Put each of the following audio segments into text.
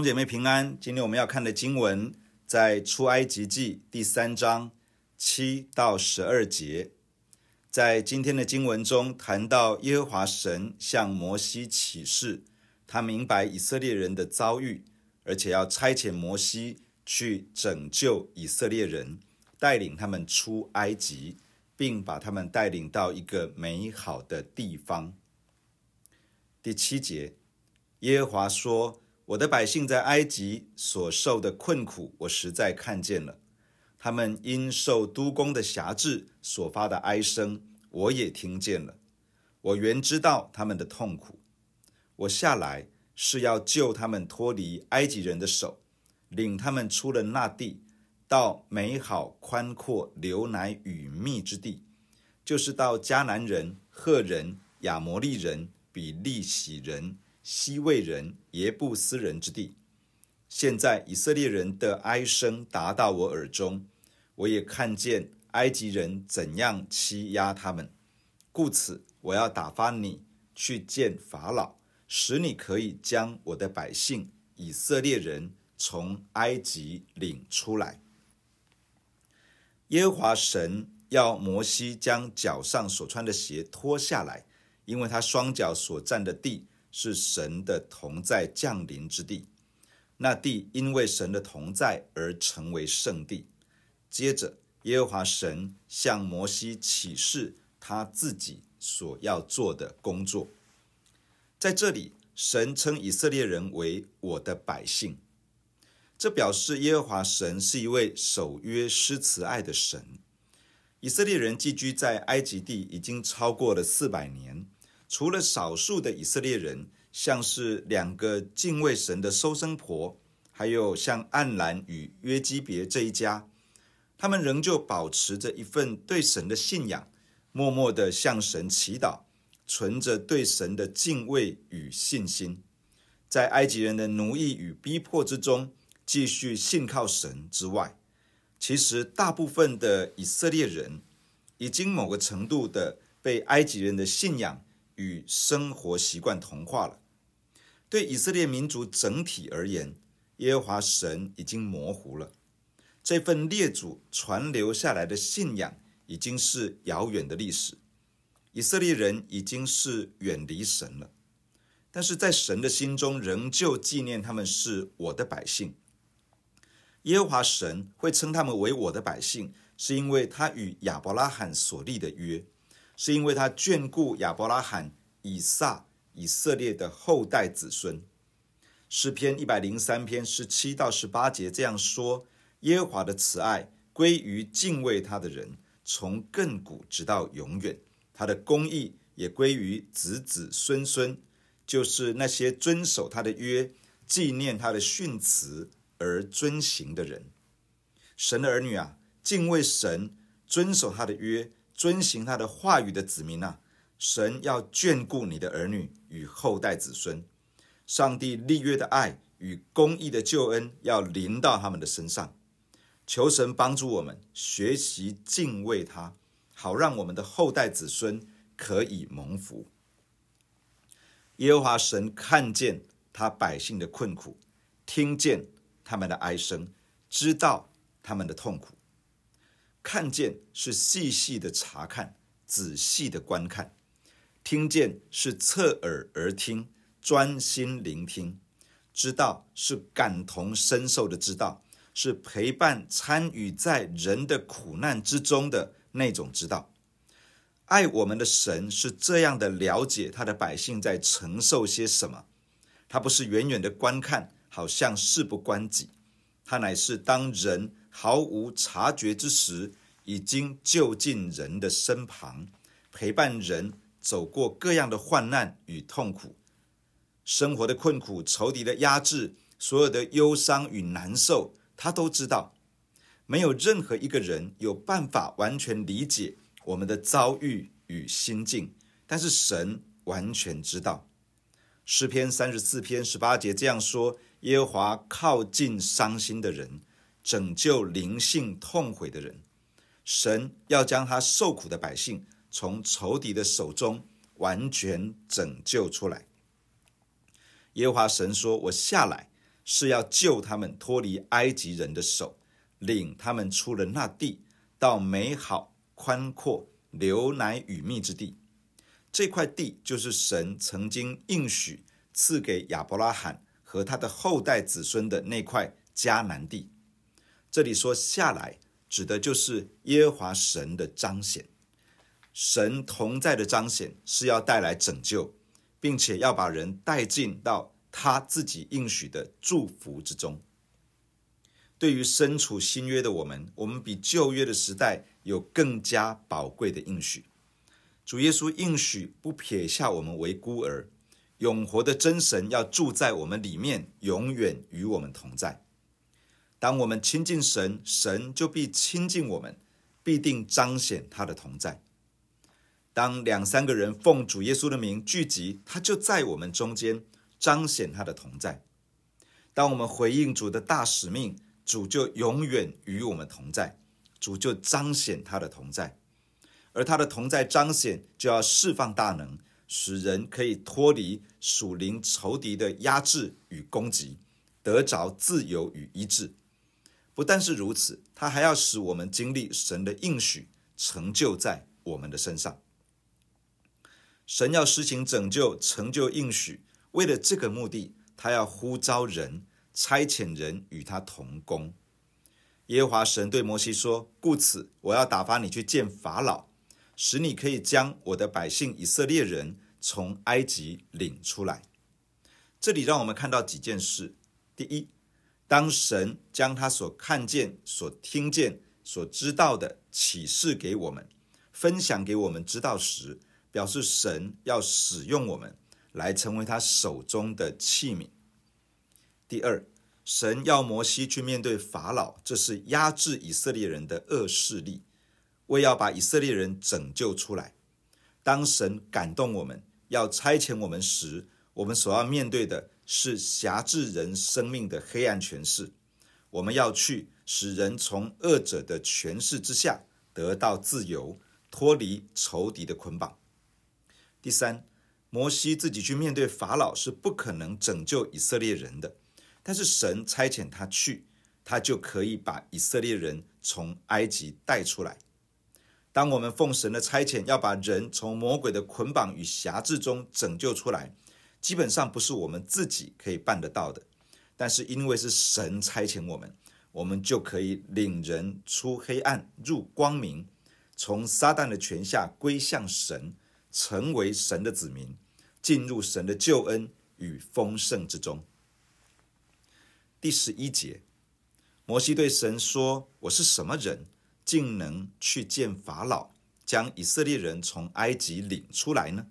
兄姐妹平安。今天我们要看的经文在出埃及记第三章七到十二节。在今天的经文中谈到耶和华神向摩西启示，他明白以色列人的遭遇，而且要差遣摩西去拯救以色列人，带领他们出埃及，并把他们带领到一个美好的地方。第七节，耶和华说：“我的百姓在埃及所受的困苦，我实在看见了。”他们因受督工的辖制所发的哀声，我也听见了。我原知道他们的痛苦。我下来是要救他们脱离埃及人的手，领他们出了那地，到美好宽阔、流奶与蜜之地，就是到迦南人、赫人、亚摩利人、比利洗人、西魏人、耶布斯人之地。现在以色列人的哀声达到我耳中。我也看见埃及人怎样欺压他们，故此我要打发你去见法老，使你可以将我的百姓以色列人从埃及领出来。耶和华神要摩西将脚上所穿的鞋脱下来，因为他双脚所站的地是神的同在降临之地，那地因为神的同在而成为圣地。接着，耶和华神向摩西启示他自己所要做的工作。在这里，神称以色列人为我的百姓，这表示耶和华神是一位守约施慈爱的神。以色列人寄居在埃及地已经超过了四百年，除了少数的以色列人，像是两个敬畏神的收生婆，还有像暗兰与约基别这一家。他们仍旧保持着一份对神的信仰，默默地向神祈祷，存着对神的敬畏与信心，在埃及人的奴役与逼迫之中，继续信靠神之外，其实大部分的以色列人已经某个程度的被埃及人的信仰与生活习惯同化了。对以色列民族整体而言，耶和华神已经模糊了。这份列祖传留下来的信仰已经是遥远的历史，以色列人已经是远离神了，但是在神的心中仍旧纪念他们是我的百姓。耶和华神会称他们为我的百姓，是因为他与亚伯拉罕所立的约，是因为他眷顾亚伯拉罕、以撒、以色列的后代子孙。诗篇一百零三篇十七到十八节这样说。耶和华的慈爱归于敬畏他的人，从亘古直到永远；他的公义也归于子子孙孙，就是那些遵守他的约、纪念他的训词而遵行的人。神的儿女啊，敬畏神、遵守他的约、遵行他的话语的子民啊，神要眷顾你的儿女与后代子孙。上帝立约的爱与公义的救恩要临到他们的身上。求神帮助我们学习敬畏他，好让我们的后代子孙可以蒙福。耶和华神看见他百姓的困苦，听见他们的哀声，知道他们的痛苦。看见是细细的查看，仔细的观看；听见是侧耳而听，专心聆听；知道是感同身受的知道。是陪伴参与在人的苦难之中的那种知道，爱我们的神是这样的了解他的百姓在承受些什么。他不是远远的观看，好像事不关己，他乃是当人毫无察觉之时，已经就近人的身旁，陪伴人走过各样的患难与痛苦，生活的困苦、仇敌的压制、所有的忧伤与难受。他都知道，没有任何一个人有办法完全理解我们的遭遇与心境，但是神完全知道。诗篇三十四篇十八节这样说：耶和华靠近伤心的人，拯救灵性痛悔的人。神要将他受苦的百姓从仇敌的手中完全拯救出来。耶和华神说：“我下来。”是要救他们脱离埃及人的手，领他们出了那地，到美好宽阔、流奶与蜜之地。这块地就是神曾经应许赐给亚伯拉罕和他的后代子孙的那块迦南地。这里说下来，指的就是耶和华神的彰显。神同在的彰显是要带来拯救，并且要把人带进到他自己应许的祝福之中。对于身处新约的我们，我们比旧约的时代有更加宝贵的应许。主耶稣应许不撇下我们为孤儿，永活的真神要住在我们里面，永远与我们同在。当我们亲近神，神就必亲近我们，必定彰显他的同在。当两三个人奉主耶稣的名聚集，他就在我们中间彰显他的同在。当我们回应主的大使命，主就永远与我们同在，主就彰显他的同在。而他的同在彰显，就要释放大能，使人可以脱离属灵仇敌的压制与攻击，得着自由与医治。不但是如此，他还要使我们经历神的应许成就在我们的身上。神要施行拯救，成就应许，为了这个目的，他要呼召人，差遣人与他同工。耶和华神对摩西说：“故此，我要打发你去见法老，使你可以将我的百姓以色列人从埃及领出来。”这里让我们看到几件事：第一，当神将他所看见、所听见、所知道的启示给我们，分享给我们知道时，表示神要使用我们来成为他手中的器皿。第二，神要摩西去面对法老，这是压制以色列人的恶势力，为要把以色列人拯救出来。当神感动我们要差遣我们时，我们所要面对的。是辖制人生命的黑暗权势，我们要去使人从恶者的权势之下得到自由，脱离仇敌的捆绑。第三，摩西自己去面对法老是不可能拯救以色列人的，但是神差遣他去，他就可以把以色列人从埃及带出来。当我们奉神的差遣，要把人从魔鬼的捆绑与辖制中拯救出来。基本上不是我们自己可以办得到的，但是因为是神差遣我们，我们就可以领人出黑暗入光明，从撒旦的权下归向神，成为神的子民，进入神的救恩与丰盛之中。第十一节，摩西对神说：“我是什么人，竟能去见法老，将以色列人从埃及领出来呢？”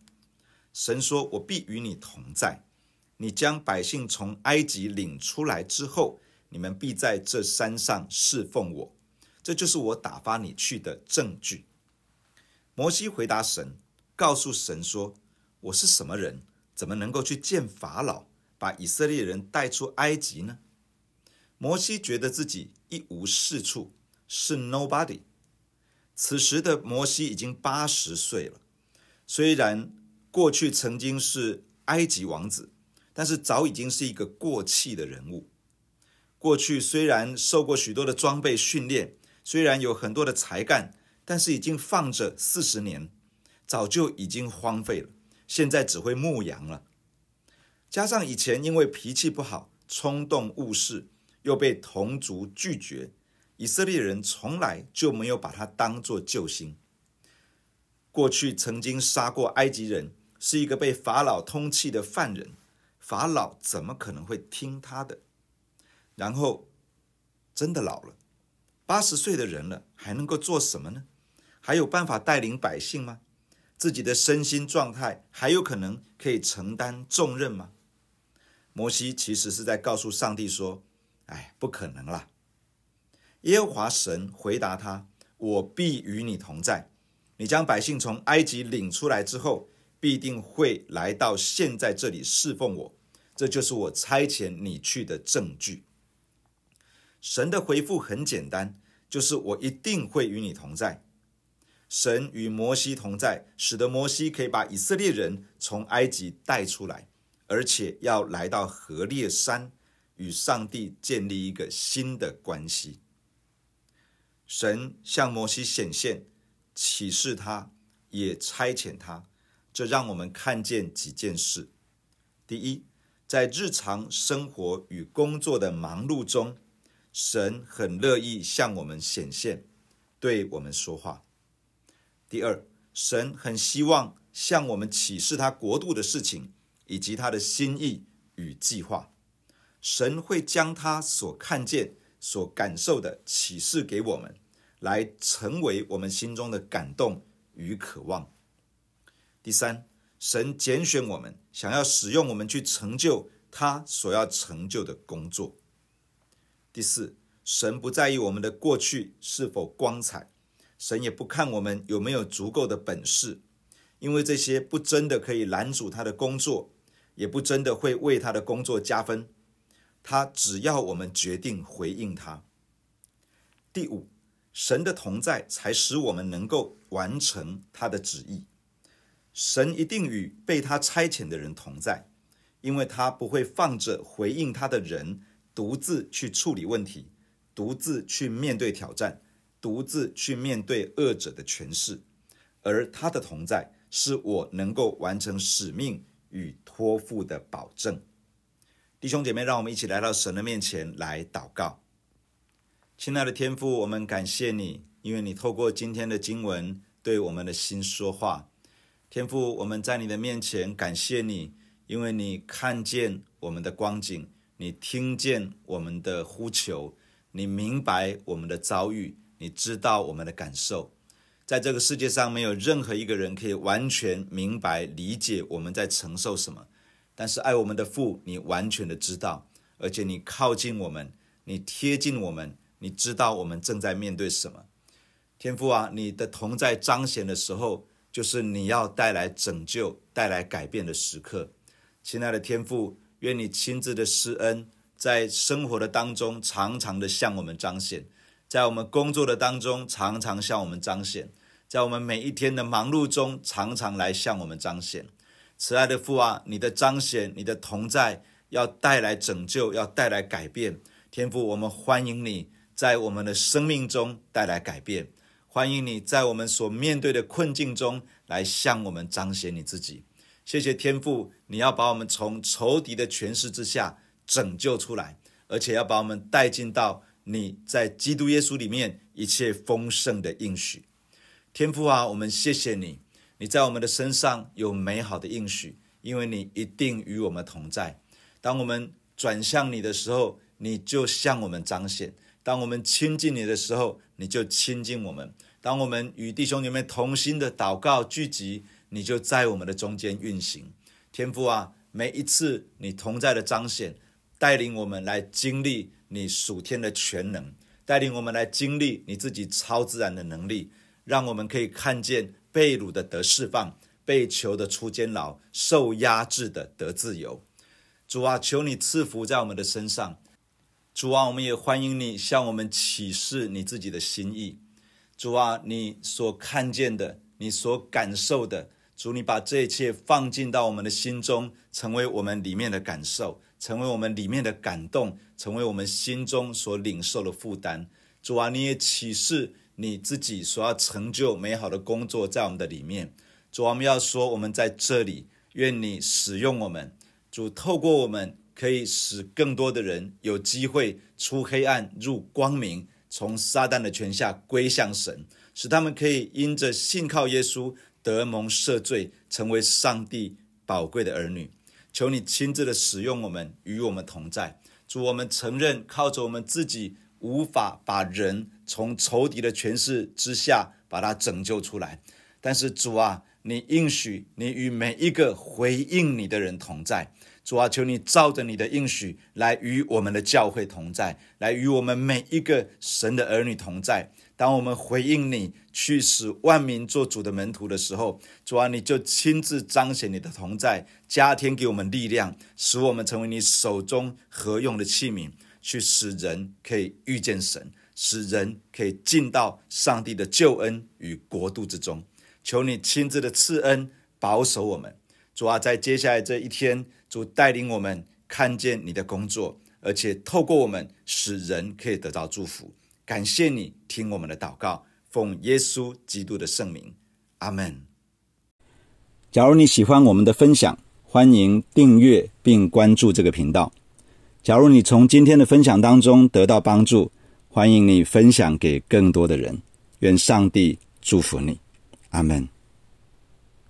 神说：“我必与你同在。你将百姓从埃及领出来之后，你们必在这山上侍奉我。这就是我打发你去的证据。”摩西回答神，告诉神说：“我是什么人？怎么能够去见法老，把以色列人带出埃及呢？”摩西觉得自己一无是处，是 nobody。此时的摩西已经八十岁了，虽然。过去曾经是埃及王子，但是早已经是一个过气的人物。过去虽然受过许多的装备训练，虽然有很多的才干，但是已经放着四十年，早就已经荒废了。现在只会牧羊了。加上以前因为脾气不好、冲动误事，又被同族拒绝，以色列人从来就没有把他当作救星。过去曾经杀过埃及人。是一个被法老通缉的犯人，法老怎么可能会听他的？然后真的老了，八十岁的人了，还能够做什么呢？还有办法带领百姓吗？自己的身心状态还有可能可以承担重任吗？摩西其实是在告诉上帝说：“哎，不可能啦！”耶和华神回答他：“我必与你同在。你将百姓从埃及领出来之后。”必定会来到现在这里侍奉我，这就是我差遣你去的证据。神的回复很简单，就是我一定会与你同在。神与摩西同在，使得摩西可以把以色列人从埃及带出来，而且要来到何烈山，与上帝建立一个新的关系。神向摩西显现，启示他，也差遣他，这让我们看见几件事：第一，在日常生活与工作的忙碌中，神很乐意向我们显现，对我们说话；第二，神很希望向我们启示他国度的事情，以及他的心意与计划。神会将他所看见、所感受的启示给我们，来成为我们心中的感动与渴望。第三，神拣选我们，想要使用我们去成就他所要成就的工作。第四，神不在意我们的过去是否光彩，神也不看我们有没有足够的本事，因为这些不真的可以拦阻他的工作，也不真的会为他的工作加分。他只要我们决定回应他。第五，神的同在才使我们能够完成他的旨意。神一定与被他差遣的人同在，因为他不会放着回应他的人独自去处理问题，独自去面对挑战，独自去面对恶者的权势。而他的同在是我能够完成使命与托付的保证。弟兄姐妹，让我们一起来到神的面前来祷告。亲爱的天父，我们感谢你，因为你透过今天的经文对我们的心说话。天父，我们在你的面前感谢你，因为你看见我们的光景，你听见我们的呼求，你明白我们的遭遇，你知道我们的感受。在这个世界上，没有任何一个人可以完全明白、理解我们在承受什么。但是爱我们的父，你完全的知道，而且你靠近我们，你贴近我们，你知道我们正在面对什么。天父啊，你的同在彰显的时候，就是你要带来拯救、带来改变的时刻。亲爱的天父，愿你亲自的施恩，在生活的当中常常的向我们彰显，在我们工作的当中常常向我们彰显，在我们每一天的忙碌中常常来向我们彰显。慈爱的父啊，你的彰显，你的同在，要带来拯救，要带来改变。天父，我们欢迎你在我们的生命中带来改变，欢迎你在我们所面对的困境中来向我们彰显你自己。谢谢天父，你要把我们从仇敌的权势之下拯救出来，而且要把我们带进到你在基督耶稣里面一切丰盛的应许。天父啊，我们谢谢你。你在我们的身上有美好的应许，因为你一定与我们同在。当我们转向你的时候，你就向我们彰显；当我们亲近你的时候，你就亲近我们；当我们与弟兄姐妹同心的祷告聚集，你就在我们的中间运行。天父啊，每一次你同在的彰显，带领我们来经历你属天的全能，带领我们来经历你自己超自然的能力，让我们可以看见。被掳的得释放，被囚的出监牢，受压制的得自由。主啊，求你赐福在我们的身上。主啊，我们也欢迎你向我们启示你自己的心意。主啊，你所看见的，你所感受的，主，你把这一切放进到我们的心中，成为我们里面的感受，成为我们里面的感动，成为我们心中所领受的负担。主啊，你也启示。你自己所要成就美好的工作在我们的里面，主啊，我们要说，我们在这里，愿你使用我们，主，透过我们可以使更多的人有机会出黑暗入光明，从撒旦的权下归向神，使他们可以因着信靠耶稣得蒙赦罪，成为上帝宝贵的儿女。求你亲自的使用我们，与我们同在。主，我们承认靠着我们自己。无法把人从仇敌的权势之下把他拯救出来，但是主啊，你应许你与每一个回应你的人同在。主啊，求你照着你的应许来与我们的教会同在，来与我们每一个神的儿女同在。当我们回应你，去使万民做主的门徒的时候，主啊，你就亲自彰显你的同在，加添给我们力量，使我们成为你手中合用的器皿。去使人可以遇见神，使人可以进到上帝的救恩与国度之中。求你亲自的赐恩，保守我们。主啊，在接下来这一天，主带领我们看见你的工作，而且透过我们使人可以得到祝福。感谢你听我们的祷告，奉耶稣基督的圣名，阿门。假如你喜欢我们的分享，欢迎订阅并关注这个频道。假如你从今天的分享当中得到帮助，欢迎你分享给更多的人。愿上帝祝福你，阿门。